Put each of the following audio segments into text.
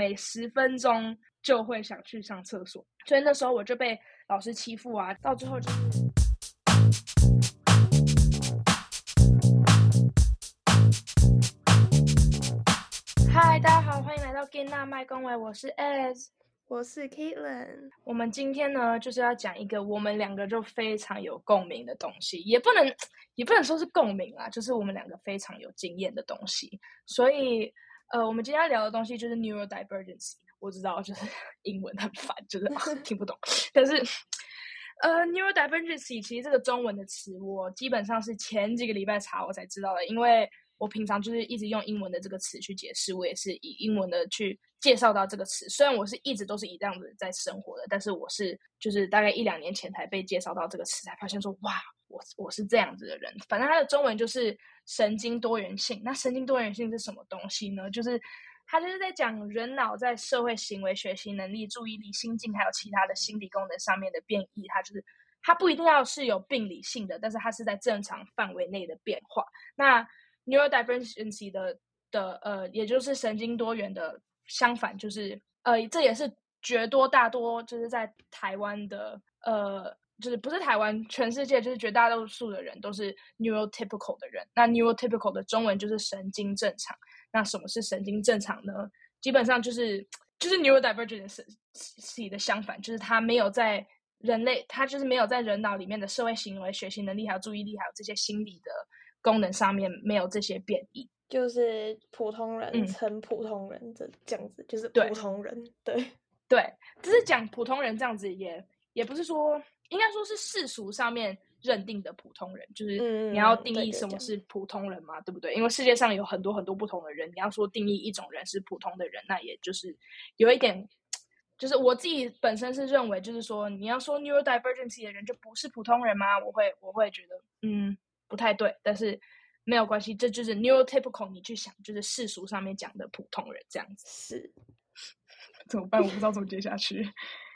每十分钟就会想去上厕所，所以那时候我就被老师欺负啊，到最后就是。嗨，大家好，欢迎来到 Gina 麦公维，我是 Ez，我是 Caitlin。我们今天呢，就是要讲一个我们两个就非常有共鸣的东西，也不能也不能说是共鸣啊，就是我们两个非常有经验的东西，所以。呃，我们今天要聊的东西就是 neurodivergency。我知道，就是 英文很烦，就是、啊、听不懂。但是，呃，neurodivergency 其实这个中文的词，我基本上是前几个礼拜查我才知道的，因为我平常就是一直用英文的这个词去解释，我也是以英文的去介绍到这个词。虽然我是一直都是以这样子在生活的，但是我是就是大概一两年前才被介绍到这个词，才发现说哇。我我是这样子的人，反正它的中文就是神经多元性。那神经多元性是什么东西呢？就是它就是在讲人脑在社会行为、学习能力、注意力、心境还有其他的心理功能上面的变异。它就是它不一定要是有病理性的，但是它是在正常范围内的变化。那 neurodivergency 的的呃，也就是神经多元的相反，就是呃，这也是绝多大多就是在台湾的呃。就是不是台湾，全世界就是绝大多数的人都是 neurotypical 的人。那 neurotypical 的中文就是神经正常。那什么是神经正常呢？基本上就是就是 neurodivergent 的相反，就是他没有在人类，他就是没有在人脑里面的社会行为、学习能力、还有注意力、还有这些心理的功能上面没有这些变异。就是普通人称普通人这这样子，嗯、就是普通人。对对，对，只是讲普通人这样子，也也不是说。应该说是世俗上面认定的普通人，就是你要定义什么是普通人嘛，嗯、对，对，对，对不对？因为世界上有很多很多不同的人，你要说定义一种人是普通的人，那也就是有一点，就是我自己本身是认为，就是说你要说 neurodivergency 的人就不是普通人吗？我会我会觉得嗯不太对，但是没有关系，这就是 neurotypical，你去想就是世俗上面讲的普通人这样子。是 怎么办？我不知道怎么接下去。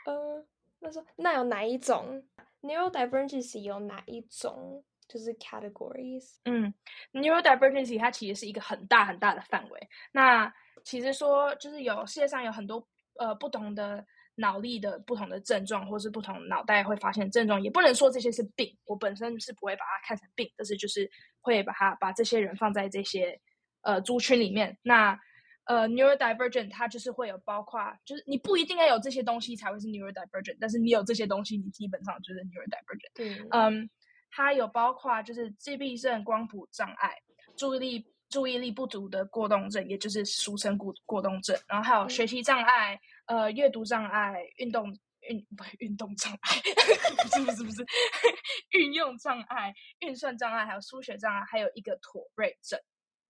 嗯。他说：“那有哪一种 neurodivergency 有哪一种就是 categories？嗯，neurodivergency 它其实是一个很大很大的范围。那其实说就是有世界上有很多呃不同的脑力的不同的症状，或是不同脑袋会发现症状，也不能说这些是病。我本身是不会把它看成病，但是就是会把它把这些人放在这些呃族群里面。那呃，neurodivergent 它就是会有包括，就是你不一定要有这些东西才会是 neurodivergent，但是你有这些东西，你基本上就是 neurodivergent。对，嗯，它有包括就是自闭症、光谱障碍、注意力注意力不足的过动症，也就是俗称过过动症，然后还有学习障碍、嗯、呃阅读障碍、运动运不运动障碍，不是不是不是 运用障碍、运算障碍，还有书写障碍，还有一个妥瑞症。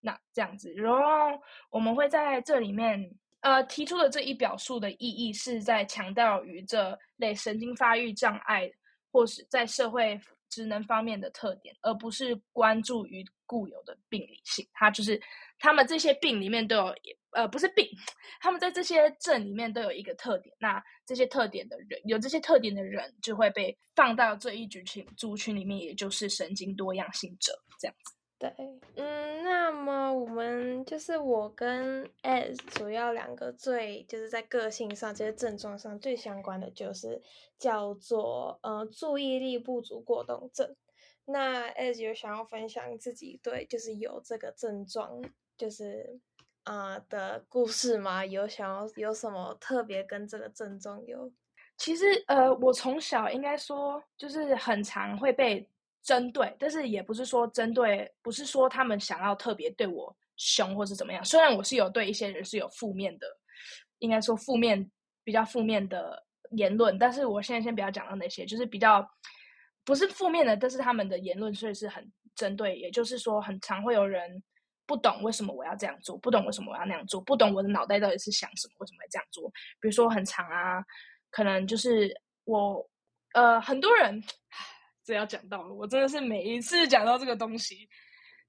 那这样子，然后我们会在这里面，呃，提出的这一表述的意义是在强调于这类神经发育障碍或是在社会职能方面的特点，而不是关注于固有的病理性。它就是他们这些病里面都有，呃，不是病，他们在这些症里面都有一个特点。那这些特点的人，有这些特点的人，就会被放到这一族群族群里面，也就是神经多样性者这样子。对，嗯，那么我们就是我跟 Ez 主要两个最就是在个性上这些症状上最相关的就是叫做呃注意力不足过动症。那 Ez 有想要分享自己对就是有这个症状就是啊、呃、的故事吗？有想要有什么特别跟这个症状有？其实呃我从小应该说就是很常会被。针对，但是也不是说针对，不是说他们想要特别对我凶或是怎么样。虽然我是有对一些人是有负面的，应该说负面比较负面的言论，但是我现在先不要讲到那些，就是比较不是负面的，但是他们的言论所以是很针对。也就是说，很常会有人不懂为什么我要这样做，不懂为什么我要那样做，不懂我的脑袋到底是想什么，为什么会这样做。比如说很常啊，可能就是我呃很多人。这要讲到了，我真的是每一次讲到这个东西，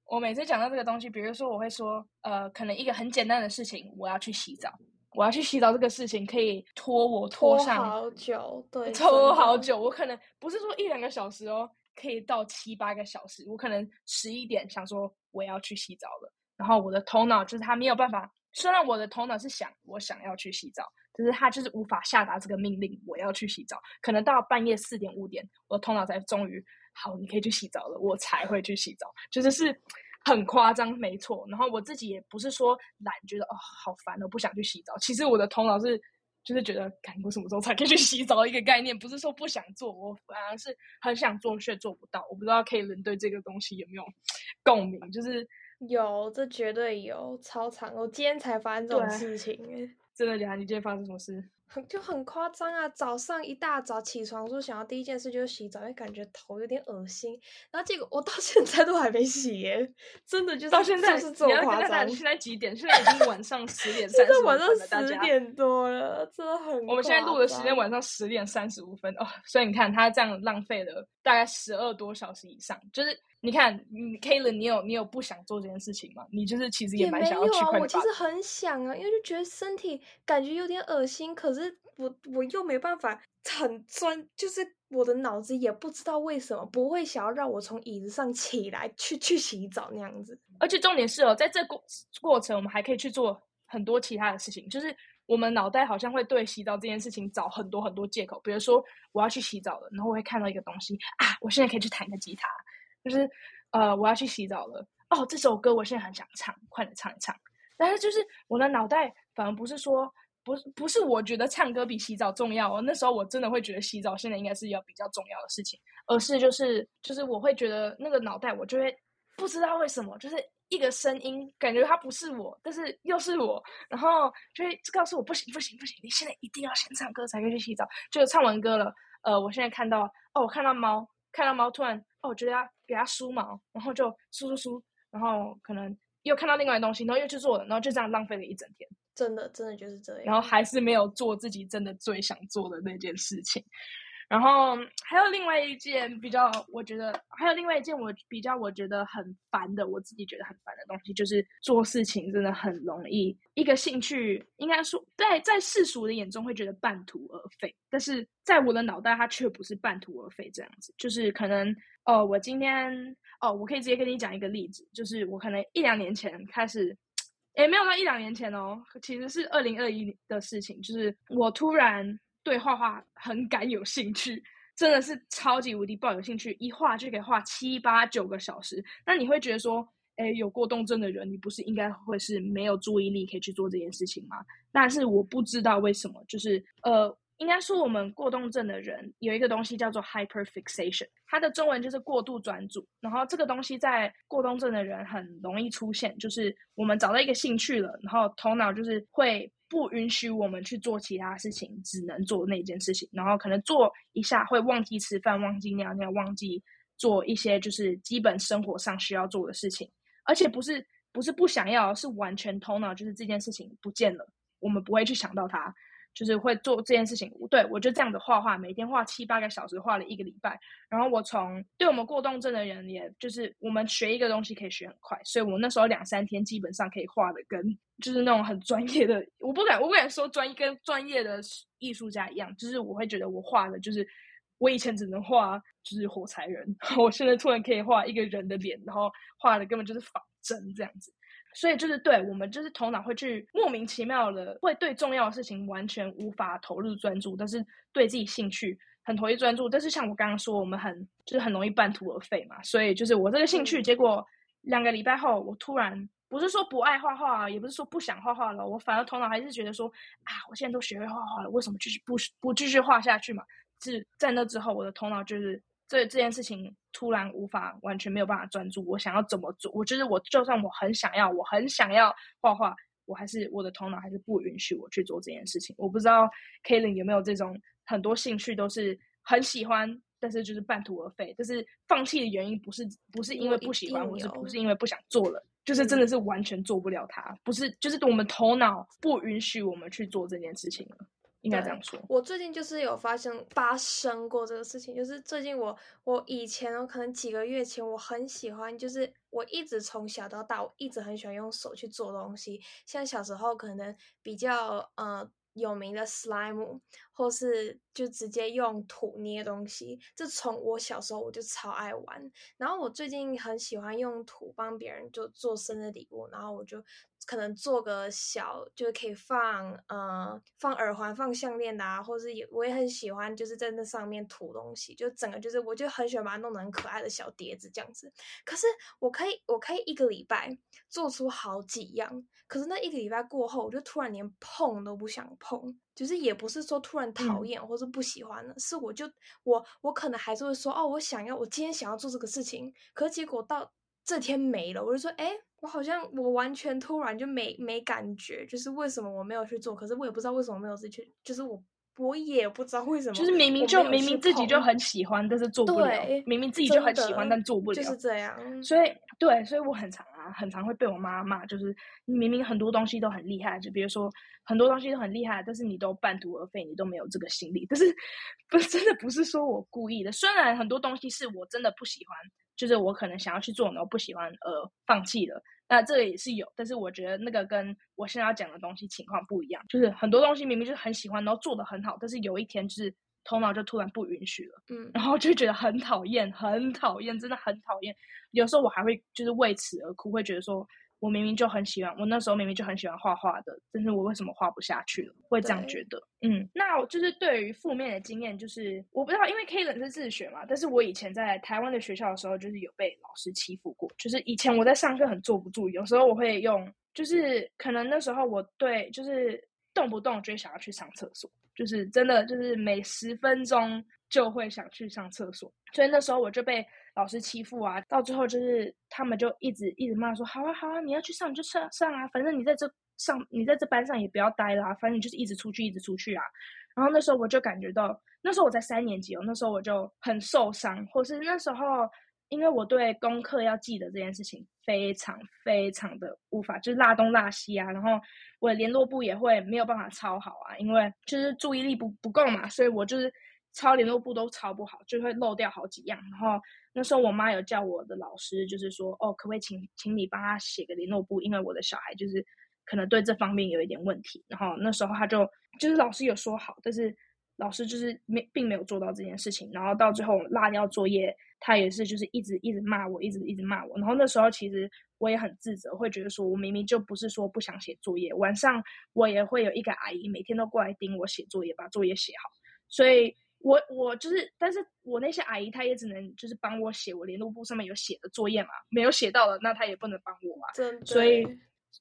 我每次讲到这个东西，比如说我会说，呃，可能一个很简单的事情，我要去洗澡，我要去洗澡，这个事情可以拖我拖上拖好久，对，拖好久，我可能不是说一两个小时哦，可以到七八个小时，我可能十一点想说我要去洗澡了，然后我的头脑就是他没有办法虽然我的头脑是想我想要去洗澡，可是他就是无法下达这个命令，我要去洗澡。可能到半夜四点五点，我的头脑才终于好，你可以去洗澡了，我才会去洗澡，就是是很夸张，没错。然后我自己也不是说懒，觉得哦好烦，我不想去洗澡。其实我的头脑是。就是觉得，赶过什么时候才可以去洗澡一个概念，不是说不想做，我反而是很想做却做不到。我不知道 Kaylen 对这个东西有没有 共鸣？就是有，这绝对有，超长。我今天才发生这种事情，真的假的？你今天发生什么事？就很夸张啊！早上一大早起床说想要第一件事就是洗澡，因为感觉头有点恶心。然后结果我到现在都还没洗耶，真的就是到现在就是这么夸张。现在几点？现在已经晚上十点 三十分了。现在晚上十点多了，真的很。我们现在录的时间晚上十点三十五分哦，所以你看他这样浪费了大概十二多小时以上，就是。你看，你 Kaylen，你有你有不想做这件事情吗？你就是其实也蛮想要去。也没有啊，我其实很想啊，因为就觉得身体感觉有点恶心，可是我我又没办法很专，就是我的脑子也不知道为什么不会想要让我从椅子上起来去去洗澡那样子。而且重点是哦，在这过过程，我们还可以去做很多其他的事情，就是我们脑袋好像会对洗澡这件事情找很多很多借口，比如说我要去洗澡了，然后我会看到一个东西啊，我现在可以去弹个吉他。就是，呃，我要去洗澡了。哦，这首歌我现在很想唱，快点唱一唱。但是就是我的脑袋反而不是说，不不是，我觉得唱歌比洗澡重要哦。那时候我真的会觉得洗澡现在应该是要比较重要的事情，而是就是就是我会觉得那个脑袋我就会不知道为什么，就是一个声音感觉它不是我，但是又是我，然后就会告诉我不行不行不行，你现在一定要先唱歌才可以去洗澡。就唱完歌了，呃，我现在看到哦，我看到猫，看到猫突然。哦，我觉得要给他梳毛，然后就梳梳梳，然后可能又看到另外的东西，然后又去做了，然后就这样浪费了一整天。真的，真的就是这样。然后还是没有做自己真的最想做的那件事情。然后还有另外一件比较，我觉得还有另外一件我比较我觉得很烦的，我自己觉得很烦的东西，就是做事情真的很容易一个兴趣，应该说在在世俗的眼中会觉得半途而废，但是在我的脑袋它却不是半途而废这样子，就是可能哦，我今天哦，我可以直接跟你讲一个例子，就是我可能一两年前开始，诶，没有到一两年前哦，其实是二零二一的事情，就是我突然。对画画很感有兴趣，真的是超级无敌抱有兴趣，一画就可以画七八九个小时。那你会觉得说，诶，有过动症的人，你不是应该会是没有注意力可以去做这件事情吗？但是我不知道为什么，就是呃，应该说我们过动症的人有一个东西叫做 hyperfixation，它的中文就是过度专注。然后这个东西在过动症的人很容易出现，就是我们找到一个兴趣了，然后头脑就是会。不允许我们去做其他事情，只能做那件事情。然后可能做一下会忘记吃饭、忘记尿尿、忘记做一些就是基本生活上需要做的事情。而且不是不是不想要，是完全头脑就是这件事情不见了，我们不会去想到它。就是会做这件事情，对，我就这样子画画，每天画七八个小时，画了一个礼拜。然后我从对我们过动症的人，也就是我们学一个东西可以学很快，所以我那时候两三天基本上可以画的跟就是那种很专业的，我不敢我不敢说专业跟专业的艺术家一样，就是我会觉得我画的就是我以前只能画就是火柴人，我现在突然可以画一个人的脸，然后画的根本就是仿真这样子。所以就是对我们，就是头脑会去莫名其妙的，会对重要的事情完全无法投入专注，但是对自己兴趣很投入专注。但是像我刚刚说，我们很就是很容易半途而废嘛。所以就是我这个兴趣，结果两个礼拜后，我突然不是说不爱画画，也不是说不想画画了，我反而头脑还是觉得说啊，我现在都学会画画了，为什么继续不不继续画下去嘛？是在那之后，我的头脑就是。这这件事情突然无法完全没有办法专注，我想要怎么做？我觉得我就算我很想要，我很想要画画，我还是我的头脑还是不允许我去做这件事情。我不知道 Kaylen 有没有这种很多兴趣都是很喜欢，但是就是半途而废。但是放弃的原因不是不是因为不喜欢，或是不是因为不想做了，就是真的是完全做不了它。不是，就是我们头脑不允许我们去做这件事情了。应该这样说。我最近就是有发生发生过这个事情，就是最近我我以前我可能几个月前我很喜欢，就是我一直从小到大我一直很喜欢用手去做东西，像小时候可能比较呃。有名的 slime，或是就直接用土捏东西，这从我小时候我就超爱玩。然后我最近很喜欢用土帮别人就做生日礼物，然后我就可能做个小，就是可以放呃放耳环、放项链的啊，或是也我也很喜欢，就是在那上面涂东西，就整个就是我就很喜欢把它弄得很可爱的小碟子这样子。可是我可以我可以一个礼拜做出好几样，可是那一个礼拜过后，我就突然连碰都不想碰，就是也不是说突然讨厌或是不喜欢了，嗯、是我就我我可能还是会说哦，我想要我今天想要做这个事情，可是结果到这天没了，我就说哎。诶我好像我完全突然就没没感觉，就是为什么我没有去做？可是我也不知道为什么没有自己去，就是我我也不知道为什么，就是明明就明明自己就很喜欢，但是做不了。明明自己就很喜欢，但做不了，就是这样。所以对，所以我很常很常会被我妈骂，就是你明明很多东西都很厉害，就比如说很多东西都很厉害，但是你都半途而废，你都没有这个心力。但是不是真的不是说我故意的，虽然很多东西是我真的不喜欢。就是我可能想要去做，然后不喜欢，呃，放弃了。那这个也是有，但是我觉得那个跟我现在要讲的东西情况不一样。就是很多东西明明就是很喜欢，然后做的很好，但是有一天就是头脑就突然不允许了，嗯，然后就觉得很讨厌，很讨厌，真的很讨厌。有时候我还会就是为此而哭，会觉得说。我明明就很喜欢，我那时候明明就很喜欢画画的，但是我为什么画不下去了？会这样觉得。嗯，那就是对于负面的经验，就是我不知道，因为 Kalen 是自学嘛，但是我以前在台湾的学校的时候，就是有被老师欺负过。就是以前我在上课很坐不住，有时候我会用，就是可能那时候我对，就是动不动就想要去上厕所，就是真的就是每十分钟就会想去上厕所，所以那时候我就被。老师欺负啊，到最后就是他们就一直一直骂说，好啊好啊，你要去上你就上上啊，反正你在这上你在这班上也不要待了啊，反正你就是一直出去一直出去啊。然后那时候我就感觉到，那时候我在三年级哦，那时候我就很受伤，或是那时候因为我对功课要记得这件事情非常非常的无法，就是落东落西啊，然后我的联络簿也会没有办法抄好啊，因为就是注意力不不够嘛，所以我就是抄联络簿都抄不好，就会漏掉好几样，然后。那时候我妈有叫我的老师，就是说，哦，可不可以请请你帮他写个联络簿，因为我的小孩就是可能对这方面有一点问题。然后那时候他就就是老师有说好，但是老师就是没并没有做到这件事情。然后到最后落掉作业，他也是就是一直一直骂我，一直一直骂我。然后那时候其实我也很自责，会觉得说我明明就不是说不想写作业，晚上我也会有一个阿姨每天都过来盯我写作业，把作业写好，所以。我我就是，但是我那些阿姨她也只能就是帮我写我联络簿上面有写的作业嘛，没有写到的那她也不能帮我嘛，所以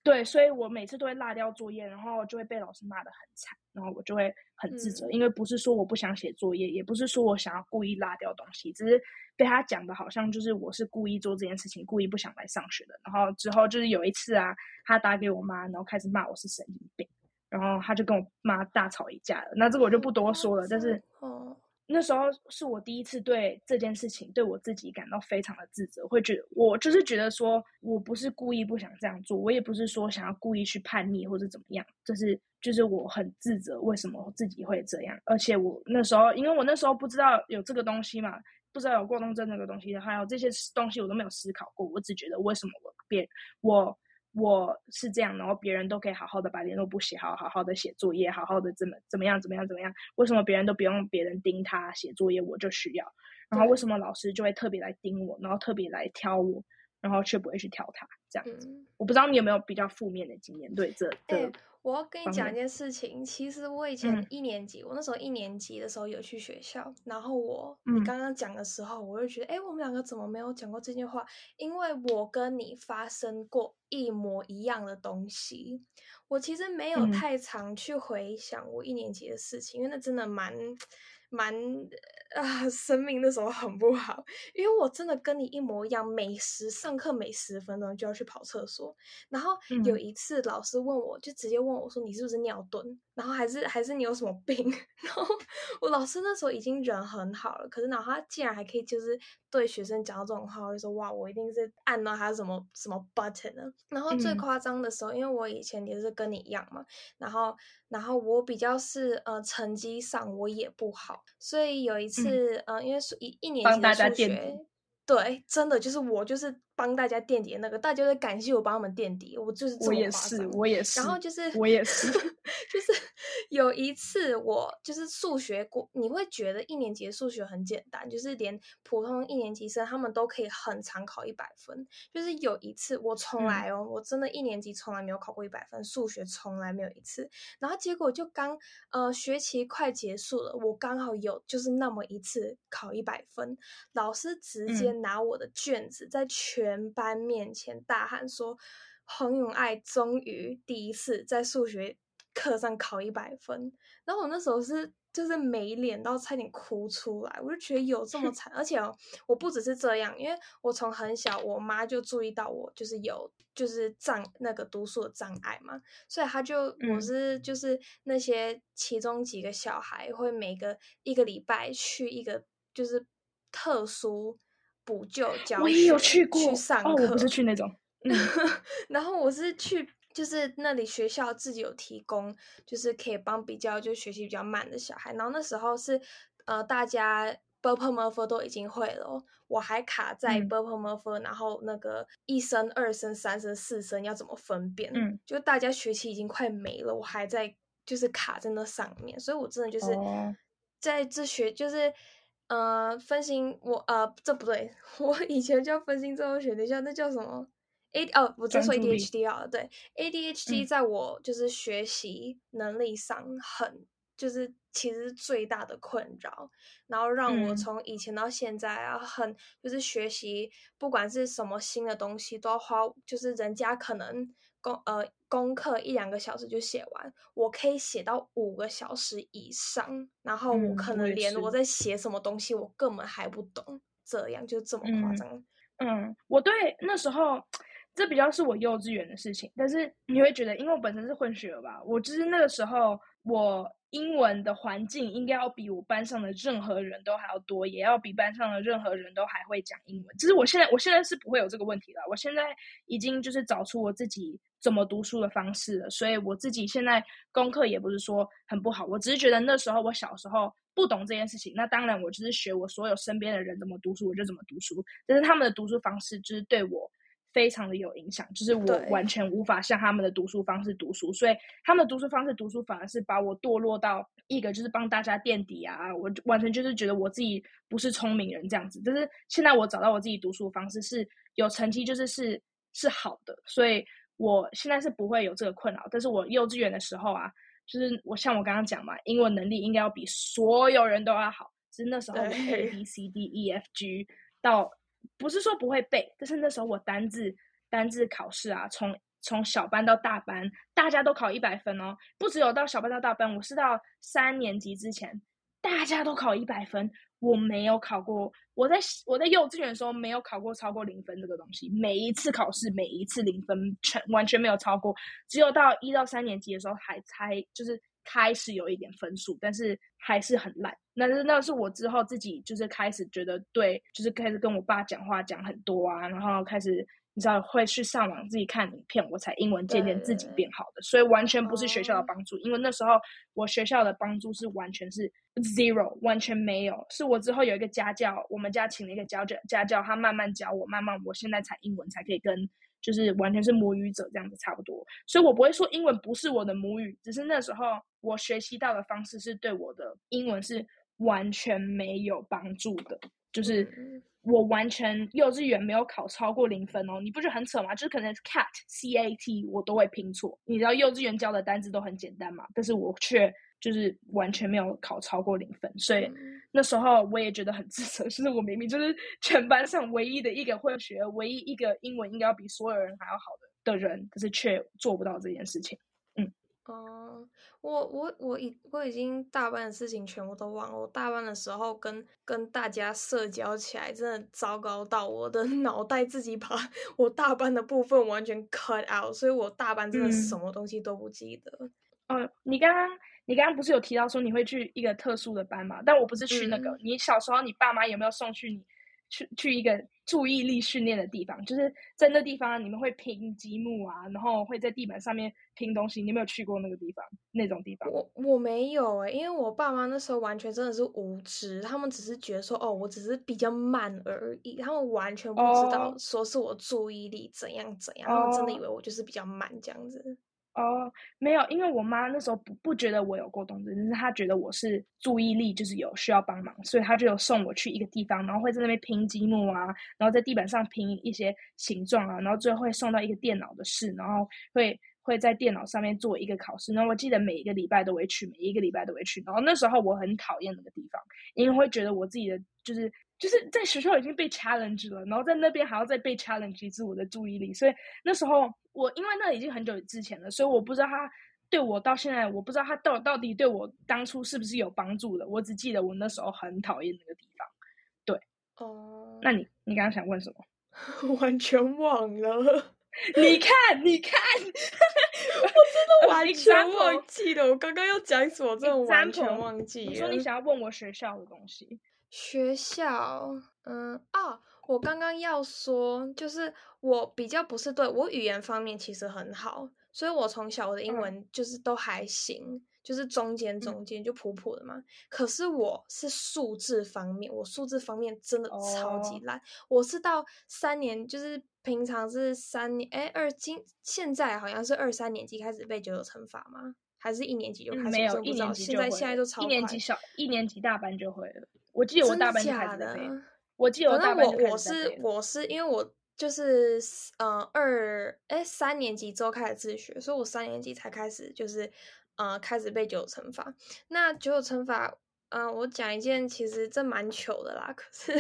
对，所以我每次都会落掉作业，然后就会被老师骂得很惨，然后我就会很自责，嗯、因为不是说我不想写作业，也不是说我想要故意落掉东西，只是被他讲的好像就是我是故意做这件事情，故意不想来上学的。然后之后就是有一次啊，他打给我妈，然后开始骂我是神经病。然后他就跟我妈大吵一架了，那这个我就不多说了。但是，那时候是我第一次对这件事情对我自己感到非常的自责，会觉得我就是觉得说我不是故意不想这样做，我也不是说想要故意去叛逆或者怎么样，就是就是我很自责为什么我自己会这样。而且我那时候，因为我那时候不知道有这个东西嘛，不知道有过动症那个东西，还有这些东西我都没有思考过，我只觉得为什么我变我。我是这样，然后别人都可以好好的把联络簿写好，好好的写作业，好好的怎么怎么样，怎么样，怎么样？为什么别人都不用别人盯他写作业，我就需要？然后为什么老师就会特别来盯我，然后特别来挑我，然后却不会去挑他？这样子，嗯、我不知道你有没有比较负面的经验？对这，这、欸。我要跟你讲一件事情，其实我以前一年级，嗯、我那时候一年级的时候有去学校，然后我你刚刚讲的时候，我就觉得，哎、嗯，我们两个怎么没有讲过这句话？因为我跟你发生过一模一样的东西，我其实没有太常去回想我一年级的事情，嗯、因为那真的蛮。蛮啊，生命那时候很不好，因为我真的跟你一模一样，每十上课每十分钟就要去跑厕所。然后有一次老师问我，就直接问我说：“你是不是尿遁？然后还是还是你有什么病？”然后我老师那时候已经人很好了，可是然后他竟然还可以就是对学生讲到这种话，我就说：“哇，我一定是按到他什么什么 button 呢？”然后最夸张的时候，因为我以前也是跟你一样嘛，然后然后我比较是呃成绩上我也不好。所以有一次，嗯、呃，因为是一一年级的数学，对，真的就是我就是帮大家垫底的那个，大家都感谢我帮他们垫底，我就是这么。我也是，我也是。然后就是我也是，就是有一次我就是数学过，你会觉得一年级的数学很简单，就是连普通一年级生他们都可以很常考一百分。就是有一次我从来哦，嗯、我真的一年级从来没有考过一百分，数学从来没有一次。然后结果就刚呃学期快结束了，我刚好有就是那么一次考一百分，老师直接拿我的卷子在全班面前大喊说：“黄永爱终于第一次在数学课上考一百分。”然后我那时候是就是没脸到差点哭出来，我就觉得有这么惨，而且哦，我不只是这样，因为我从很小我妈就注意到我就是有就是障那个读书的障碍嘛，所以她就我是就是那些其中几个小孩会每个一个礼拜去一个就是特殊。补救教学，我也有去过去上课、哦，我不是去那种，然后我是去。就是那里学校自己有提供，就是可以帮比较就学习比较慢的小孩。然后那时候是，呃，大家 b u r p l e m u r p 都已经会了，我还卡在 b u r p l e m u r p h 然后那个一声、二声、三声、四声要怎么分辨？嗯，就大家学习已经快没了，我还在就是卡在那上面，所以我真的就是在这学就是。呃，分心我呃，这不对，我以前叫分心症候群，等一下那叫什么？A 哦，我再说 ADHD 啊，对，ADHD 在我就是学习能力上很，嗯、就是其实是最大的困扰，然后让我从以前到现在啊，很就是学习不管是什么新的东西都要花，就是人家可能。功呃功课一两个小时就写完，我可以写到五个小时以上，然后我可能连我在写什么东西，我根本还不懂，这样就这么夸张。嗯，嗯，我对那时候这比较是我幼稚园的事情，但是你会觉得，因为我本身是混血儿吧，我就是那个时候我。英文的环境应该要比我班上的任何人都还要多，也要比班上的任何人都还会讲英文。其实我现在，我现在是不会有这个问题了。我现在已经就是找出我自己怎么读书的方式了，所以我自己现在功课也不是说很不好。我只是觉得那时候我小时候不懂这件事情，那当然我就是学我所有身边的人怎么读书，我就怎么读书。但是他们的读书方式就是对我。非常的有影响，就是我完全无法像他们的读书方式读书，所以他们的读书方式读书反而是把我堕落到一个就是帮大家垫底啊，我完全就是觉得我自己不是聪明人这样子。但是现在我找到我自己读书方式是有成绩，就是是是好的，所以我现在是不会有这个困扰。但是我幼稚园的时候啊，就是我像我刚刚讲嘛，英文能力应该要比所有人都要好，是那时候我 A B C D E F G 到。不是说不会背，但是那时候我单字单字考试啊，从从小班到大班，大家都考一百分哦。不只有到小班到大班，我是到三年级之前，大家都考一百分，我没有考过。我在我在幼稚园的时候没有考过超过零分这个东西，每一次考试每一次零分全完全没有超过，只有到一到三年级的时候还才就是。开始有一点分数，但是还是很烂。那是那是我之后自己就是开始觉得对，就是开始跟我爸讲话讲很多啊，然后开始你知道会去上网自己看影片，我才英文渐渐自己变好的。所以完全不是学校的帮助，因为那时候我学校的帮助是完全是 zero，完全没有。是我之后有一个家教，我们家请了一个家教家教，他慢慢教我，慢慢我现在才英文才可以跟。就是完全是母语者这样子差不多，所以我不会说英文不是我的母语，只是那时候我学习到的方式是对我的英文是完全没有帮助的。就是我完全幼稚园没有考超过零分哦，你不觉得很扯吗？就是可能 cat c a t 我都会拼错，你知道幼稚园教的单词都很简单嘛，但是我却。就是完全没有考超过零分，所以那时候我也觉得很自责，就是我明明就是全班上唯一的一个会学、唯一一个英文应该要比所有人还要好的的人，可是却做不到这件事情。嗯，哦、uh，我我我已我已经大班的事情全部都忘了。我大班的时候跟跟大家社交起来真的糟糕到我的 脑袋自己把我大班的部分完全 cut out，所以我大班真的什么东西都不记得。嗯，呃、你刚刚。你刚刚不是有提到说你会去一个特殊的班嘛？但我不是去那个。嗯、你小时候，你爸妈有没有送去你去去一个注意力训练的地方，就是在那地方你们会拼积木啊，然后会在地板上面拼东西。你有没有去过那个地方？那种地方？我我没有哎、欸，因为我爸妈那时候完全真的是无知，他们只是觉得说哦，我只是比较慢而已，他们完全不知道说是我注意力怎样怎样，他们真的以为我就是比较慢这样子。哦没有，因为我妈那时候不不觉得我有过动症，但是她觉得我是注意力就是有需要帮忙，所以她就有送我去一个地方，然后会在那边拼积木啊，然后在地板上拼一些形状啊，然后最后会送到一个电脑的室，然后会会在电脑上面做一个考试。然后我记得每一个礼拜都会去，每一个礼拜都会去。然后那时候我很讨厌那个地方，因为会觉得我自己的就是。就是在学校已经被 challenge 了，然后在那边还要再被 challenge 一次我的注意力，所以那时候我因为那已经很久之前了，所以我不知道他对我到现在，我不知道他到到底对我当初是不是有帮助的。我只记得我那时候很讨厌那个地方。对，哦，uh, 那你你刚刚想问什么？完全忘了。你看，你看，我真的完全忘记了。我刚刚要讲什么，我真的完全忘记了。你说你想要问我学校的东西。学校，嗯啊，我刚刚要说，就是我比较不是对我语言方面其实很好，所以我从小我的英文就是都还行，嗯、就是中间中间就普普的嘛。嗯、可是我是数字方面，我数字方面真的超级烂。哦、我是到三年，就是平常是三年，哎，二今现在好像是二三年级开始背九九乘法吗？还是一年级就开始？没有，一年级就会。现在现在都超快。一年级小，一年级大班就会了。我记得我大班就开始背。我记得我大班就开始背。我是我是因为我就是呃二哎三年级之后开始自学，所以我三年级才开始就是呃开始背九九乘法。那九九乘法。嗯、呃，我讲一件其实这蛮糗的啦。可是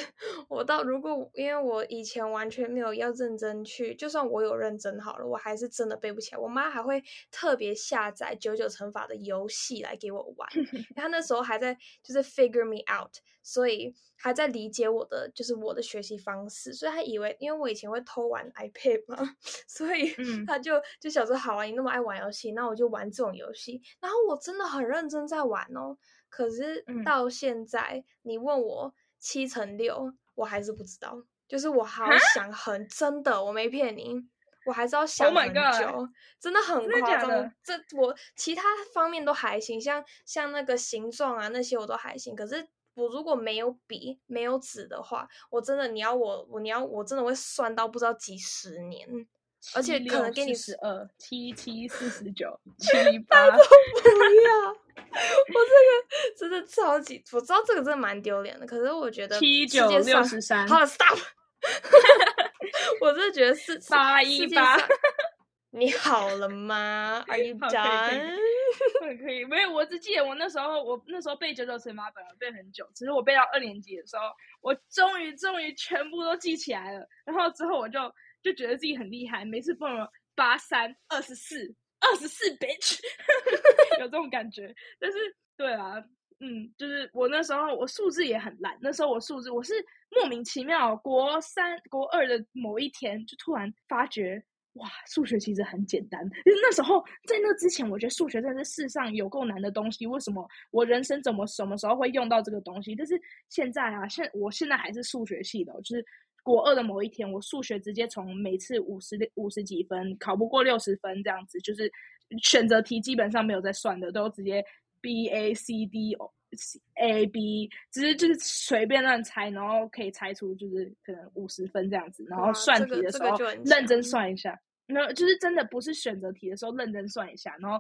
我到如果因为我以前完全没有要认真去，就算我有认真好了，我还是真的背不起来。我妈还会特别下载九九乘法的游戏来给我玩。她那时候还在就是 figure me out，所以还在理解我的就是我的学习方式。所以她以为因为我以前会偷玩 iPad 嘛，所以她就就想说好啊，你那么爱玩游戏，那我就玩这种游戏。然后我真的很认真在玩哦。可是到现在，嗯、你问我七乘六，我还是不知道。就是我好想很真的，我没骗你，我还是要想很久，oh、真的很夸张。这我其他方面都还行，像像那个形状啊那些我都还行。可是我如果没有笔没有纸的话，我真的你要我我你要我真的会算到不知道几十年。而且可能给你十二七七四十九 七八，不要！我这个真的超级，我知道这个真的蛮丢脸的，可是我觉得七九六十三，好了，stop！我真的觉得是八一八，你好了吗？Are you done？可以，可以，没有，我只记得我那时候，我那时候背九九乘法本来背很久，其实我背到二年级的时候，我终于终于全部都记起来了，然后之后我就。就觉得自己很厉害，每次蹦了八三二十四二十四 bitch，有这种感觉。但是，对啊，嗯，就是我那时候我数字也很烂，那时候我数字我是莫名其妙国三国二的某一天就突然发觉，哇，数学其实很简单。因为那时候在那之前，我觉得数学真的是世上有够难的东西。为什么我人生怎么什么时候会用到这个东西？但是现在啊，现我现在还是数学系的，就是。国二的某一天，我数学直接从每次五十五十几分考不过六十分这样子，就是选择题基本上没有在算的，都直接 B A C D O A B，只是就是随便乱猜，然后可以猜出就是可能五十分这样子，然后算题的时候认真算一下，那、就是真的不是选择题的时候认真算一下，然后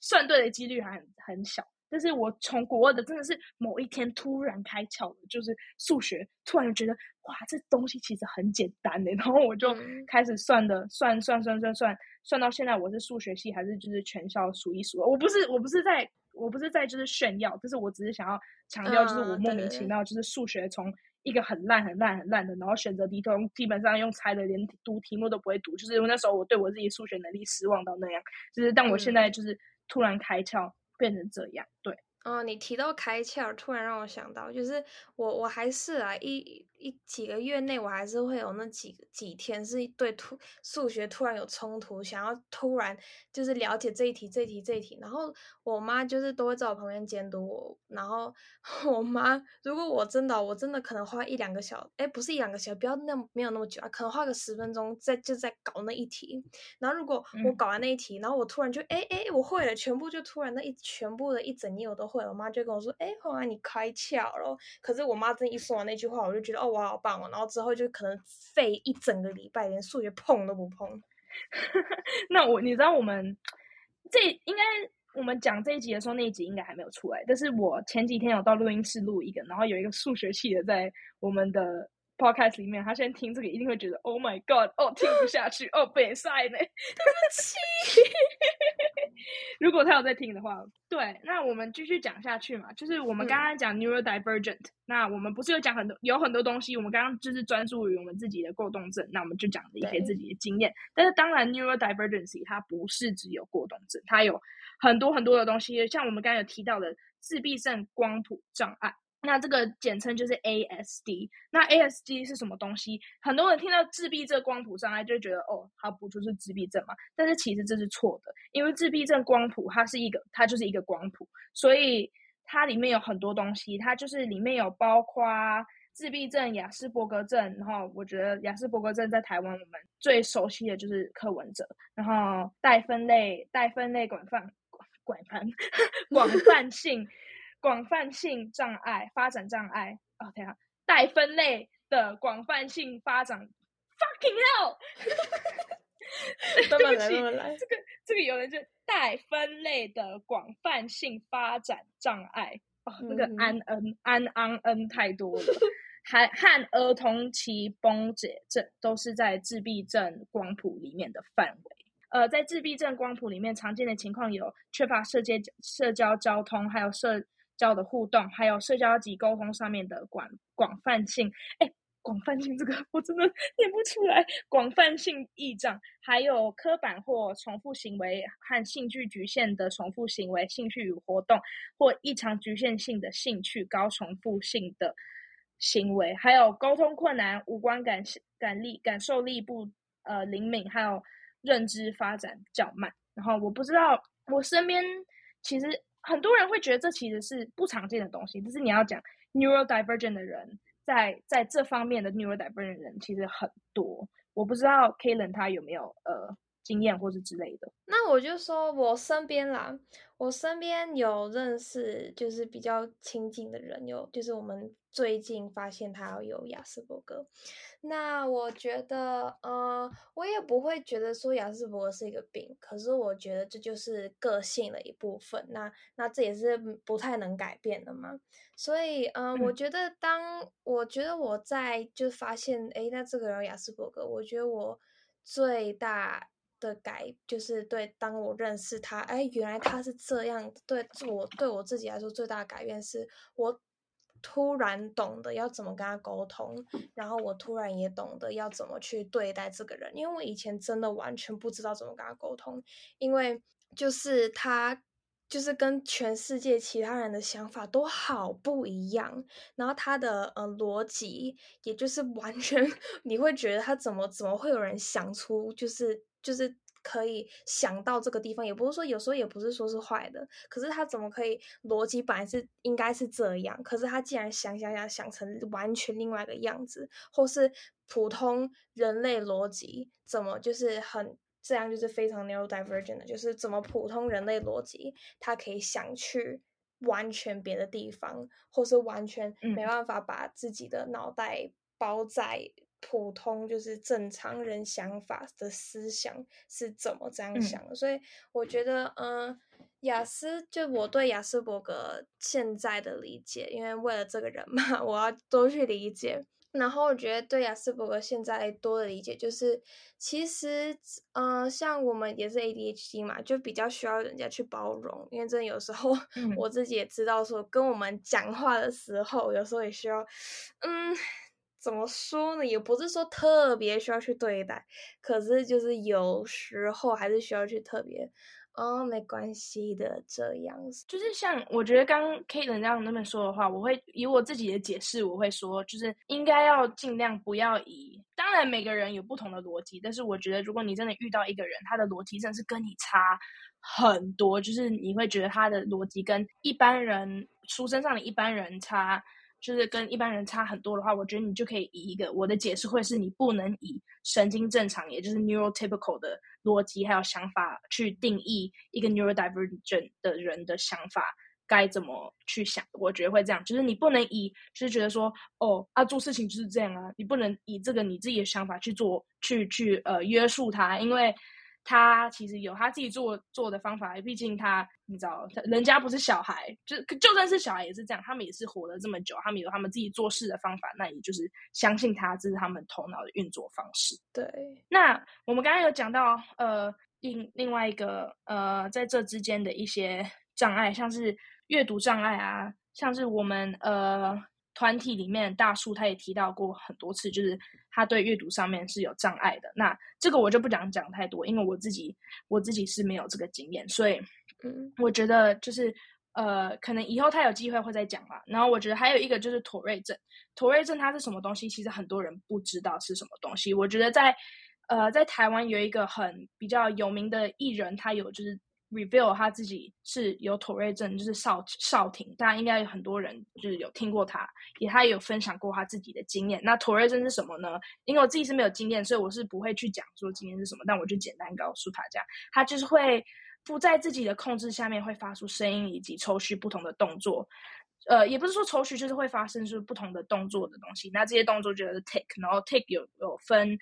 算对的几率还很很小。但是我从国二的真的是某一天突然开窍了，就是数学突然觉得哇，这东西其实很简单的，然后我就开始算的，算算算算算，算到现在我是数学系还是就是全校数一数二。我不是我不是在我不是在就是炫耀，就是我只是想要强调，就是我莫名其妙就是数学从一个很烂很烂很烂的，然后选择题都基本上用猜的，连读题目都不会读，就是因为那时候我对我自己数学能力失望到那样，就是但我现在就是突然开窍。变成这样，对。哦，你提到开窍，突然让我想到，就是我我还是啊，一一几个月内，我还是会有那几几天是对突数学突然有冲突，想要突然就是了解这一题、这一题、这一题。然后我妈就是都会在我旁边监督我。然后 我妈，如果我真的我真的可能花一两个小，哎，不是一两个小时，不要那没有那么久啊，可能花个十分钟在就在搞那一题。然后如果我搞完那一题，嗯、然后我突然就哎哎我会了，全部就突然那一全部的一整页我都会了。我妈就跟我说，哎，后来你开窍了。可是我妈真一说完那句话，我就觉得哦。我好棒哦！然后之后就可能废一整个礼拜，连数学碰都不碰。那我你知道我们这应该我们讲这一集的时候，那一集应该还没有出来。但是我前几天有到录音室录一个，然后有一个数学系的在我们的 podcast 里面，他现在听这个一定会觉得 Oh my God！哦，听不下去哦，被赛呢，对不起。如果他有在听的话，对，那我们继续讲下去嘛。就是我们刚刚讲 neurodivergent，、嗯、那我们不是有讲很多，有很多东西。我们刚刚就是专注于我们自己的过动症，那我们就讲了一些自己的经验。但是当然，neurodivergency 它不是只有过动症，它有很多很多的东西，像我们刚刚有提到的自闭症光谱障碍。那这个简称就是 ASD。那 ASD 是什么东西？很多人听到自闭症光谱障碍就觉得，哦，它不就是自闭症吗？但是其实这是错的，因为自闭症光谱它是一个，它就是一个光谱，所以它里面有很多东西，它就是里面有包括自闭症、亚斯伯格症。然后我觉得亚斯伯格症在台湾我们最熟悉的就是柯文哲。然后带分类、带分类广泛、广泛、广泛性。广泛性障碍、发展障碍，哦，等下，待分类的广泛性发展，fucking hell，慢慢来，慢慢来，这个这个有人就待分类的广泛性发展障碍，哦，那个安恩安安恩太多了，还和儿童期崩解症都是在自闭症光谱里面的范围。呃，在自闭症光谱里面常见的情况有缺乏社交、社交交通，还有社。交的互动，还有社交及沟通上面的广广泛性，哎，广泛性这个我真的念不出来。广泛性异常，还有刻板或重复行为和兴趣局限的重复行为、兴趣与活动或异常局限性的兴趣、高重复性的行为，还有沟通困难、五官感感力、感受力不呃灵敏，还有认知发展较慢。然后我不知道，我身边其实。很多人会觉得这其实是不常见的东西，就是你要讲 neurodivergent 的人，在在这方面的 neurodivergent 人其实很多。我不知道 Kalen 他有没有呃经验或是之类的。那我就说我身边啦，我身边有认识就是比较亲近的人，有就是我们最近发现他有亚斯伯格。那我觉得，呃，我也不会觉得说亚斯伯格是一个病，可是我觉得这就是个性的一部分。那那这也是不太能改变的嘛。所以，呃，嗯，我觉得当我觉得我在就发现，哎，那这个人有亚斯伯格，我觉得我最大的改就是对，当我认识他，哎，原来他是这样，对我对我自己来说最大的改变是我。突然懂得要怎么跟他沟通，然后我突然也懂得要怎么去对待这个人，因为我以前真的完全不知道怎么跟他沟通，因为就是他就是跟全世界其他人的想法都好不一样，然后他的呃逻辑也就是完全 你会觉得他怎么怎么会有人想出就是就是。可以想到这个地方，也不是说有时候也不是说是坏的，可是他怎么可以逻辑本来是应该是这样，可是他竟然想想想想成完全另外一个样子，或是普通人类逻辑怎么就是很这样，就是非常 neurodivergent 的，就是怎么普通人类逻辑他可以想去完全别的地方，或是完全没办法把自己的脑袋包在。普通就是正常人想法的思想是怎么这样想的，嗯、所以我觉得，嗯、呃，亚斯就我对雅斯伯格现在的理解，因为为了这个人嘛，我要多去理解。然后我觉得对雅斯伯格现在多的理解，就是其实，嗯、呃，像我们也是 ADHD 嘛，就比较需要人家去包容，因为真的有时候我自己也知道，说跟我们讲话的时候，有时候也需要，嗯。怎么说呢？也不是说特别需要去对待，可是就是有时候还是需要去特别，哦，没关系的，这样子就是像我觉得刚 K 等这样那么说的话，我会以我自己的解释，我会说，就是应该要尽量不要以，当然每个人有不同的逻辑，但是我觉得如果你真的遇到一个人，他的逻辑真的是跟你差很多，就是你会觉得他的逻辑跟一般人书身上的一般人差。就是跟一般人差很多的话，我觉得你就可以以一个我的解释会是你不能以神经正常，也就是 neurotypical 的逻辑还有想法去定义一个 neurodivergent 的人的想法该怎么去想。我觉得会这样，就是你不能以就是觉得说哦啊做事情就是这样啊，你不能以这个你自己的想法去做去去呃约束他，因为。他其实有他自己做做的方法，毕竟他你知道，人家不是小孩，就就算是小孩也是这样，他们也是活了这么久，他们有他们自己做事的方法，那也就是相信他，这是他们头脑的运作方式。对，那我们刚刚有讲到，呃，另另外一个呃，在这之间的一些障碍，像是阅读障碍啊，像是我们呃。团体里面大树他也提到过很多次，就是他对阅读上面是有障碍的。那这个我就不讲讲太多，因为我自己我自己是没有这个经验，所以嗯，我觉得就是呃，可能以后他有机会会再讲吧。然后我觉得还有一个就是妥瑞症，妥瑞症它是什么东西？其实很多人不知道是什么东西。我觉得在呃在台湾有一个很比较有名的艺人，他有就是。Reveal 他自己是有妥瑞症，就是少少廷，大家应该有很多人就是有听过他，也他也有分享过他自己的经验。那妥瑞症是什么呢？因为我自己是没有经验，所以我是不会去讲说经验是什么，但我就简单告诉大家，他就是会不在自己的控制下面会发出声音以及抽搐不同的动作，呃，也不是说抽搐，就是会发生出不同的动作的东西。那这些动作就是 take，然后 take 有有分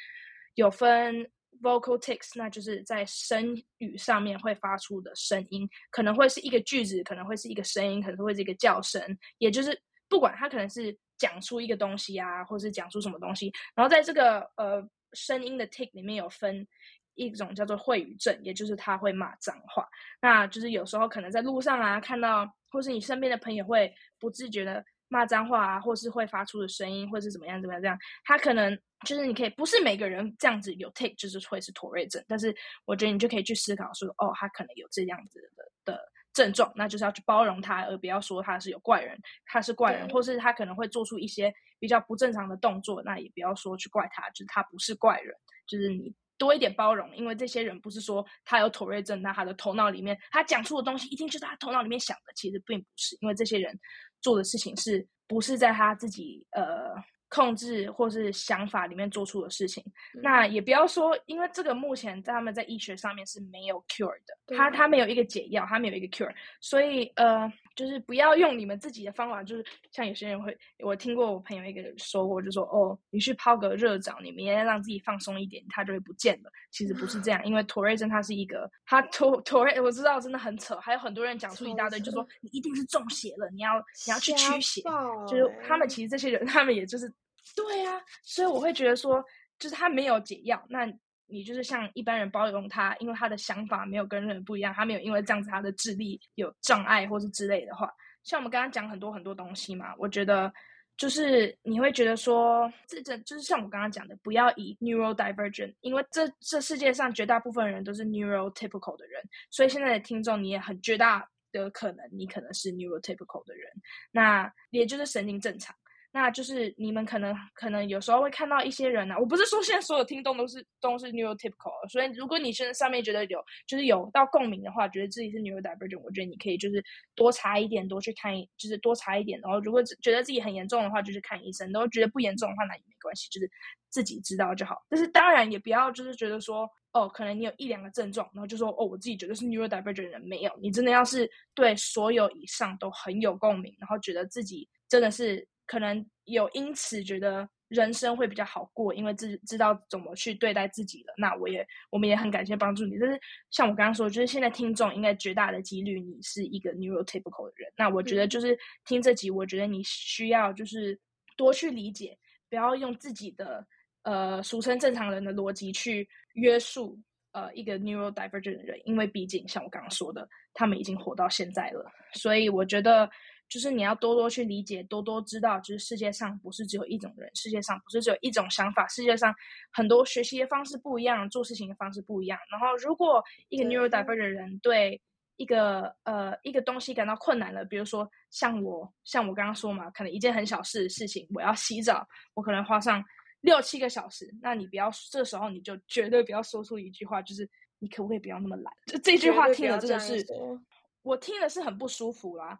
有分。Vocal tics，那就是在声语上面会发出的声音，可能会是一个句子，可能会是一个声音，可能会是一个叫声，也就是不管它可能是讲出一个东西啊，或是讲出什么东西。然后在这个呃声音的 tic 里面有分一种叫做秽语症，也就是他会骂脏话。那就是有时候可能在路上啊看到，或是你身边的朋友会不自觉的。骂脏话啊，或是会发出的声音，或是怎么样怎么样这样，他可能就是你可以不是每个人这样子有 take 就是会是妥瑞症，但是我觉得你就可以去思考说，哦，他可能有这样子的的症状，那就是要去包容他，而不要说他是有怪人，他是怪人，或是他可能会做出一些比较不正常的动作，那也不要说去怪他，就是他不是怪人，就是你多一点包容，因为这些人不是说他有妥瑞症，那他的头脑里面他讲出的东西一定就是他头脑里面想的，其实并不是，因为这些人。做的事情是不是在他自己呃控制或是想法里面做出的事情？嗯、那也不要说，因为这个目前在他们在医学上面是没有 cure 的，他他没有一个解药，他没有一个 cure，所以呃，就是不要用你们自己的方法，就是像有些人会，我听过我朋友一个人说过，就说哦，你去泡个热澡，你明天让自己放松一点，他就会不见了。其实不是这样，因为妥瑞症它是一个，他妥妥瑞我知道真的很扯，还有很多人讲出一大堆，就说你一定是中邪了，你要你要去驱邪，就是他们其实这些人，他们也就是。对啊，所以我会觉得说，就是他没有解药，那你就是像一般人包容他，因为他的想法没有跟人不一样，他没有因为这样子他的智力有障碍或是之类的话，像我们刚刚讲很多很多东西嘛，我觉得就是你会觉得说，这这就是像我刚刚讲的，不要以 neurodivergent，因为这这世界上绝大部分人都是 neurotypical 的人，所以现在的听众你也很绝大的可能你可能是 neurotypical 的人，那也就是神经正常。那就是你们可能可能有时候会看到一些人呢、啊，我不是说现在所有听众都是都是 neurotypical，所以如果你现在上面觉得有就是有到共鸣的话，觉得自己是 neurodivergent，我觉得你可以就是多查一点，多去看，就是多查一点。然后如果觉得自己很严重的话，就去看医生；然后觉得不严重的话，那也没关系，就是自己知道就好。但是当然也不要就是觉得说哦，可能你有一两个症状，然后就说哦，我自己觉得是 neurodivergent 人没有。你真的要是对所有以上都很有共鸣，然后觉得自己真的是。可能有因此觉得人生会比较好过，因为知知道怎么去对待自己了。那我也我们也很感谢帮助你。但是像我刚刚说，就是现在听众应该绝大的几率你是一个 neurotypical 的人。那我觉得就是听这集，我觉得你需要就是多去理解，不要用自己的呃俗称正常人的逻辑去约束呃一个 neurodivergent 的人，因为毕竟像我刚刚说的，他们已经活到现在了。所以我觉得。就是你要多多去理解，多多知道，就是世界上不是只有一种人，世界上不是只有一种想法，世界上很多学习的方式不一样，做事情的方式不一样。然后，如果一个 neurodivergent 的人对一个呃一个东西感到困难了，比如说像我，像我刚刚说嘛，可能一件很小事的事情，我要洗澡，我可能花上六七个小时，那你不要这时候你就绝对不要说出一句话，就是你可不可以不要那么懒？就这句话听了真的是，我听了是很不舒服啦。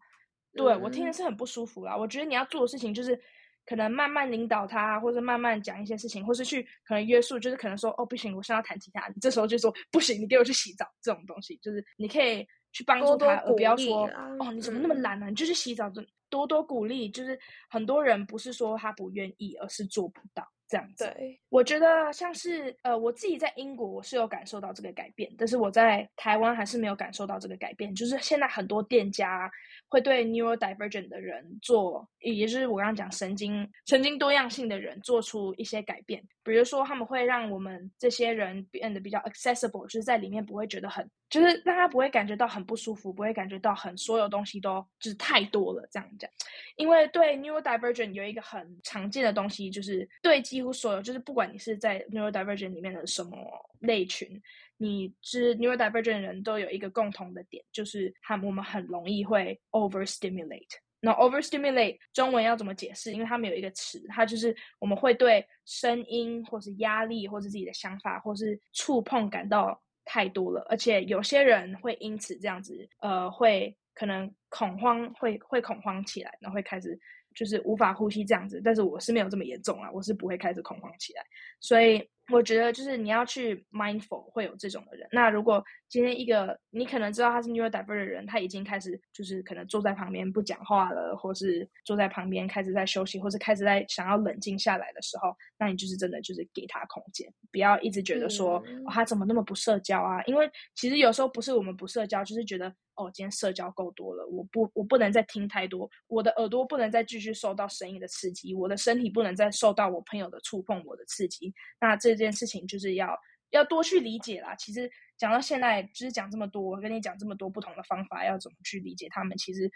对、嗯、我听的是很不舒服啦。我觉得你要做的事情就是可能慢慢领导他，或者慢慢讲一些事情，或是去可能约束，就是可能说哦不行，我现在要弹吉他，你这时候就说不行，你给我去洗澡这种东西，就是你可以。去帮助他，多多而不要说哦，你怎么那么懒呢、啊？嗯、你就去洗澡，就多多鼓励。就是很多人不是说他不愿意，而是做不到这样子。对，我觉得像是呃，我自己在英国我是有感受到这个改变，但是我在台湾还是没有感受到这个改变。就是现在很多店家会对 neurodivergent 的人做，也就是我刚刚讲神经神经多样性的人做出一些改变，比如说他们会让我们这些人变得比较 accessible，就是在里面不会觉得很。就是让他不会感觉到很不舒服，不会感觉到很所有东西都就是太多了这样讲，因为对 neurodivergent 有一个很常见的东西，就是对几乎所有，就是不管你是在 neurodivergent 里面的什么类群，你是 neurodivergent 人都有一个共同的点，就是他们我们很容易会 overstimulate。那 overstimulate 中文要怎么解释？因为他们有一个词，它就是我们会对声音或是压力或是自己的想法或是触碰感到。太多了，而且有些人会因此这样子，呃，会可能恐慌，会会恐慌起来，然后会开始就是无法呼吸这样子。但是我是没有这么严重啊，我是不会开始恐慌起来，所以。我觉得就是你要去 mindful 会有这种的人。那如果今天一个你可能知道他是 neurodivergent 的人，他已经开始就是可能坐在旁边不讲话了，或是坐在旁边开始在休息，或是开始在想要冷静下来的时候，那你就是真的就是给他空间，不要一直觉得说、嗯哦、他怎么那么不社交啊？因为其实有时候不是我们不社交，就是觉得。哦，今天社交够多了，我不，我不能再听太多，我的耳朵不能再继续受到声音的刺激，我的身体不能再受到我朋友的触碰我的刺激。那这件事情就是要要多去理解啦。其实讲到现在，就是讲这么多，我跟你讲这么多不同的方法，要怎么去理解他们？其实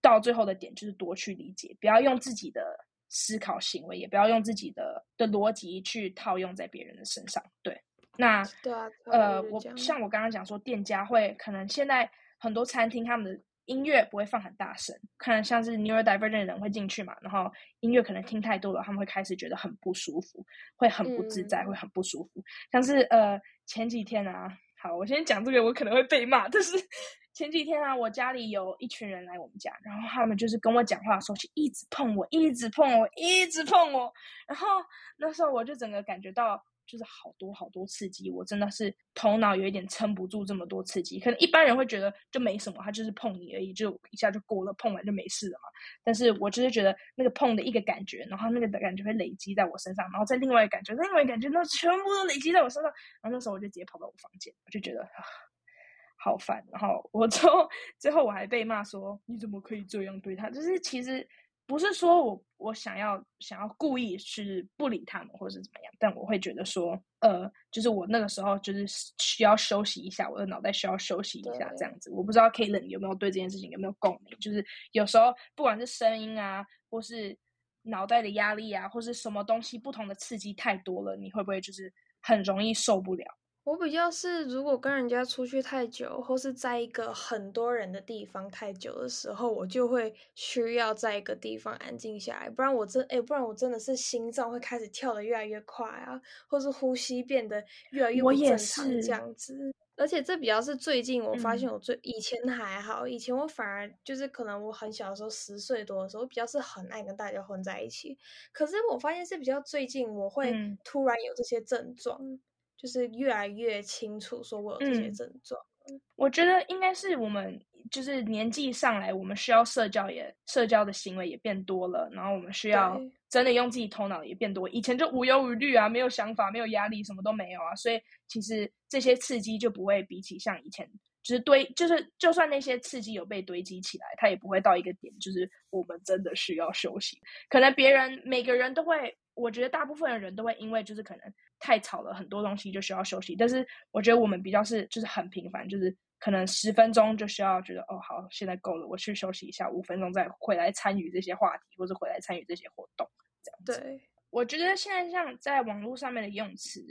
到最后的点就是多去理解，不要用自己的思考行为，也不要用自己的的逻辑去套用在别人的身上。对，那对啊，呃，我像我刚刚讲说，店家会可能现在。很多餐厅他们的音乐不会放很大声，可能像是 neurodivergent 的人会进去嘛，然后音乐可能听太多了，他们会开始觉得很不舒服，会很不自在，嗯、会很不舒服。像是呃前几天啊，好，我先讲这个，我可能会被骂，但是前几天啊，我家里有一群人来我们家，然后他们就是跟我讲话的时候，就一直碰我，一直碰我，一直碰我，然后那时候我就整个感觉到。就是好多好多刺激，我真的是头脑有一点撑不住这么多刺激。可能一般人会觉得就没什么，他就是碰你而已，就一下就过了，碰完就没事了嘛。但是我就是觉得那个碰的一个感觉，然后那个感觉会累积在我身上，然后再另外一个感觉，另外一个感觉，那全部都累积在我身上。然后那时候我就直接跑到我房间，我就觉得，好烦。然后我最后最后我还被骂说，你怎么可以这样对他？就是其实。不是说我我想要想要故意去不理他们或者是怎么样，但我会觉得说，呃，就是我那个时候就是需要休息一下，我的脑袋需要休息一下这样子。我不知道 Kaitlyn 有没有对这件事情有没有共鸣？就是有时候不管是声音啊，或是脑袋的压力啊，或是什么东西不同的刺激太多了，你会不会就是很容易受不了？我比较是，如果跟人家出去太久，或是在一个很多人的地方太久的时候，我就会需要在一个地方安静下来，不然我真哎，不然我真的是心脏会开始跳得越来越快啊，或是呼吸变得越来越不正常这样子。而且这比较是最近我发现，我最、嗯、以前还好，以前我反而就是可能我很小的时候，十岁多的时候，比较是很爱跟大家混在一起。可是我发现是比较最近，我会突然有这些症状。嗯就是越来越清楚，说我有这些症状。嗯，我觉得应该是我们就是年纪上来，我们需要社交也社交的行为也变多了，然后我们需要真的用自己头脑也变多。以前就无忧无虑啊，没有想法，没有压力，什么都没有啊，所以其实这些刺激就不会比起像以前，就是堆，就是就算那些刺激有被堆积起来，它也不会到一个点，就是我们真的需要休息。可能别人每个人都会，我觉得大部分的人都会因为就是可能。太吵了，很多东西就需要休息。但是我觉得我们比较是就是很频繁，就是可能十分钟就需要觉得哦好，现在够了，我去休息一下，五分钟再回来参与这些话题，或者回来参与这些活动，这样子。对，我觉得现在像在网络上面的用词。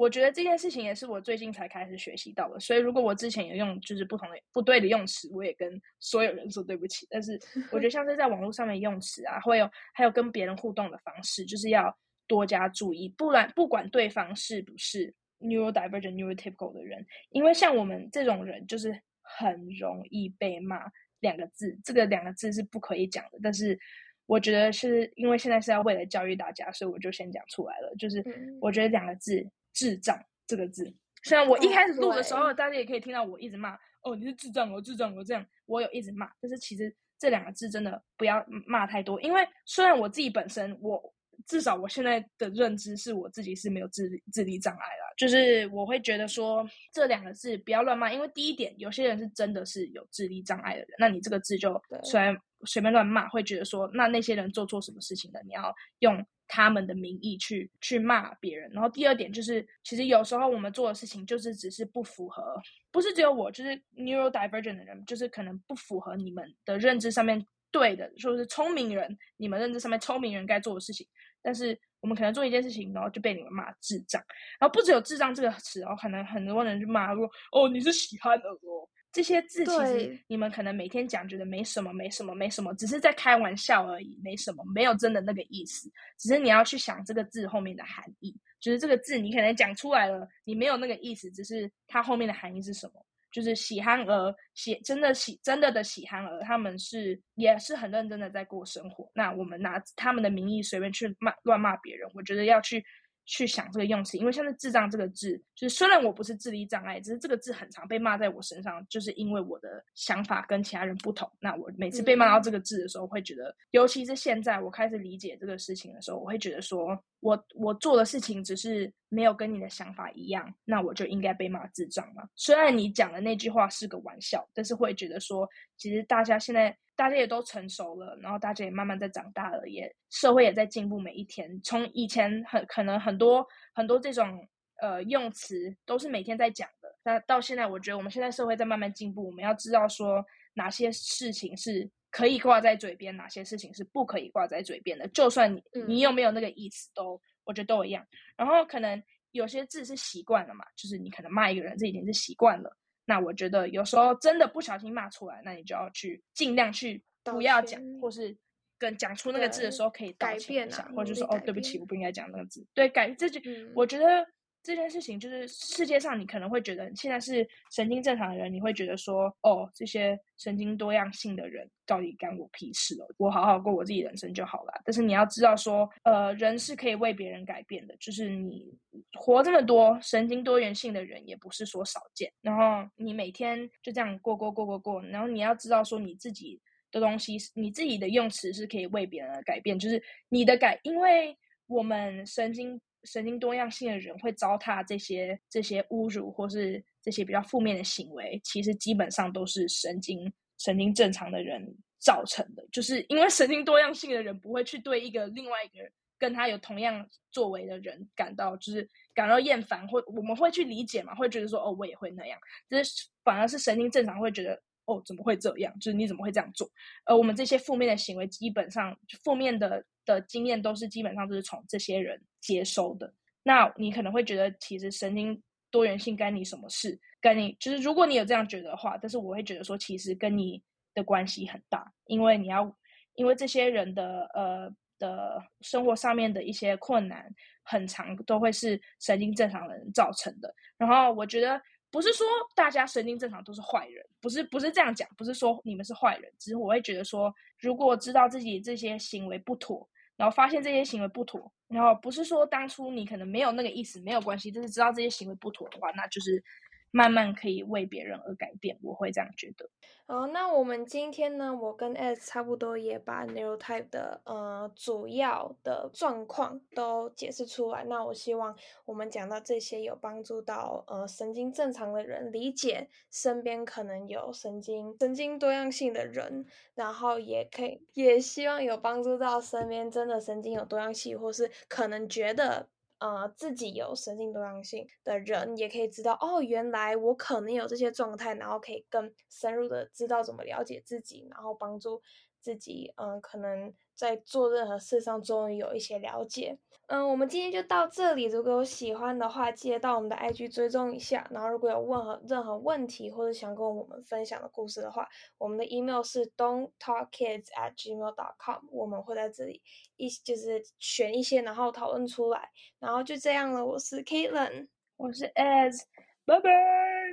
我觉得这件事情也是我最近才开始学习到的，所以如果我之前有用就是不同的不对的用词，我也跟所有人说对不起。但是我觉得像是在网络上面用词啊，会有还有跟别人互动的方式，就是要多加注意，不然不管对方是不是 neurodivergent、neurotypical 的人，因为像我们这种人就是很容易被骂两个字，这个两个字是不可以讲的。但是我觉得是因为现在是要为了教育大家，所以我就先讲出来了，就是我觉得两个字。智障这个字，虽然我一开始录的时候，大家也可以听到我一直骂哦，你是智障我，智障我，这样。我有一直骂，但是其实这两个字真的不要骂太多，因为虽然我自己本身，我至少我现在的认知是我自己是没有智智力障碍啦，就是我会觉得说这两个字不要乱骂，因为第一点，有些人是真的是有智力障碍的人，那你这个字就虽然随便乱骂，会觉得说那那些人做错什么事情了，你要用。他们的名义去去骂别人，然后第二点就是，其实有时候我们做的事情就是只是不符合，不是只有我，就是 neurodivergent 的人，就是可能不符合你们的认知上面对的，说是聪明人，你们认知上面聪明人该做的事情，但是我们可能做一件事情，然后就被你们骂智障，然后不只有智障这个词哦，可能很多人就骂说，哦，你是喜憨儿哦。这些字其实你们可能每天讲，觉得没什么，没什么，没什么，只是在开玩笑而已，没什么，没有真的那个意思。只是你要去想这个字后面的含义，就是这个字你可能讲出来了，你没有那个意思，只是它后面的含义是什么？就是喜憨儿，喜真的喜真的的喜憨儿，他们是也是很认真的在过生活。那我们拿他们的名义随便去骂乱骂别人，我觉得要去。去想这个用词，因为像是“智障”这个字，就是虽然我不是智力障碍，只是这个字很常被骂在我身上，就是因为我的想法跟其他人不同。那我每次被骂到这个字的时候，会觉得，尤其是现在我开始理解这个事情的时候，我会觉得说，我我做的事情只是没有跟你的想法一样，那我就应该被骂智障嘛？虽然你讲的那句话是个玩笑，但是会觉得说，其实大家现在。大家也都成熟了，然后大家也慢慢在长大了，也社会也在进步，每一天。从以前很可能很多很多这种呃用词都是每天在讲的，那到现在，我觉得我们现在社会在慢慢进步，我们要知道说哪些事情是可以挂在嘴边，哪些事情是不可以挂在嘴边的。就算你你有没有那个意思，都我觉得都一样。然后可能有些字是习惯了嘛，就是你可能骂一个人，这已经是习惯了。那我觉得有时候真的不小心骂出来，那你就要去尽量去不要讲，或是跟讲出那个字的时候可以道歉一下，或者说哦，对不起，我不应该讲那个字。对，改这句，嗯、我觉得。这件事情就是世界上，你可能会觉得现在是神经正常的人，你会觉得说，哦，这些神经多样性的人到底干我屁事哦？我好好过我自己人生就好了。但是你要知道说，呃，人是可以为别人改变的，就是你活这么多神经多元性的人也不是说少见。然后你每天就这样过过过过过，然后你要知道说你自己的东西，你自己的用词是可以为别人的改变，就是你的改，因为我们神经。神经多样性的人会糟蹋这些这些侮辱，或是这些比较负面的行为，其实基本上都是神经神经正常的人造成的。就是因为神经多样性的人不会去对一个另外一个跟他有同样作为的人感到就是感到厌烦，或我们会去理解嘛，会觉得说哦，我也会那样。就是反而是神经正常会觉得哦，怎么会这样？就是你怎么会这样做？而我们这些负面的行为，基本上负面的。的经验都是基本上都是从这些人接收的。那你可能会觉得，其实神经多元性干你什么事？跟你就是，如果你有这样觉得的话，但是我会觉得说，其实跟你的关系很大，因为你要，因为这些人的呃的生活上面的一些困难，很长都会是神经正常的人造成的。然后我觉得。不是说大家神经正常都是坏人，不是不是这样讲，不是说你们是坏人，只是我会觉得说，如果知道自己这些行为不妥，然后发现这些行为不妥，然后不是说当初你可能没有那个意思，没有关系，就是知道这些行为不妥的话，那就是。慢慢可以为别人而改变，我会这样觉得。好，那我们今天呢，我跟 S 差不多也把 Neurotype 的呃主要的状况都解释出来。那我希望我们讲到这些有帮助到呃神经正常的人理解身边可能有神经神经多样性的人，然后也可以也希望有帮助到身边真的神经有多样性或是可能觉得。呃自己有神经多样性的人，也可以知道哦，原来我可能有这些状态，然后可以更深入的知道怎么了解自己，然后帮助自己，嗯、可能在做任何事上终于有一些了解。嗯，我们今天就到这里。如果有喜欢的话，记得到我们的 IG 追踪一下。然后，如果有任何任何问题或者想跟我们分享的故事的话，我们的 email 是 don'ttalkkids@gmail.com。我们会在这里一就是选一些，然后讨论出来。然后就这样了。我是 Caitlin，我是 Ez，拜拜，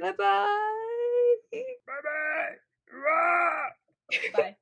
拜拜，拜拜，拜拜。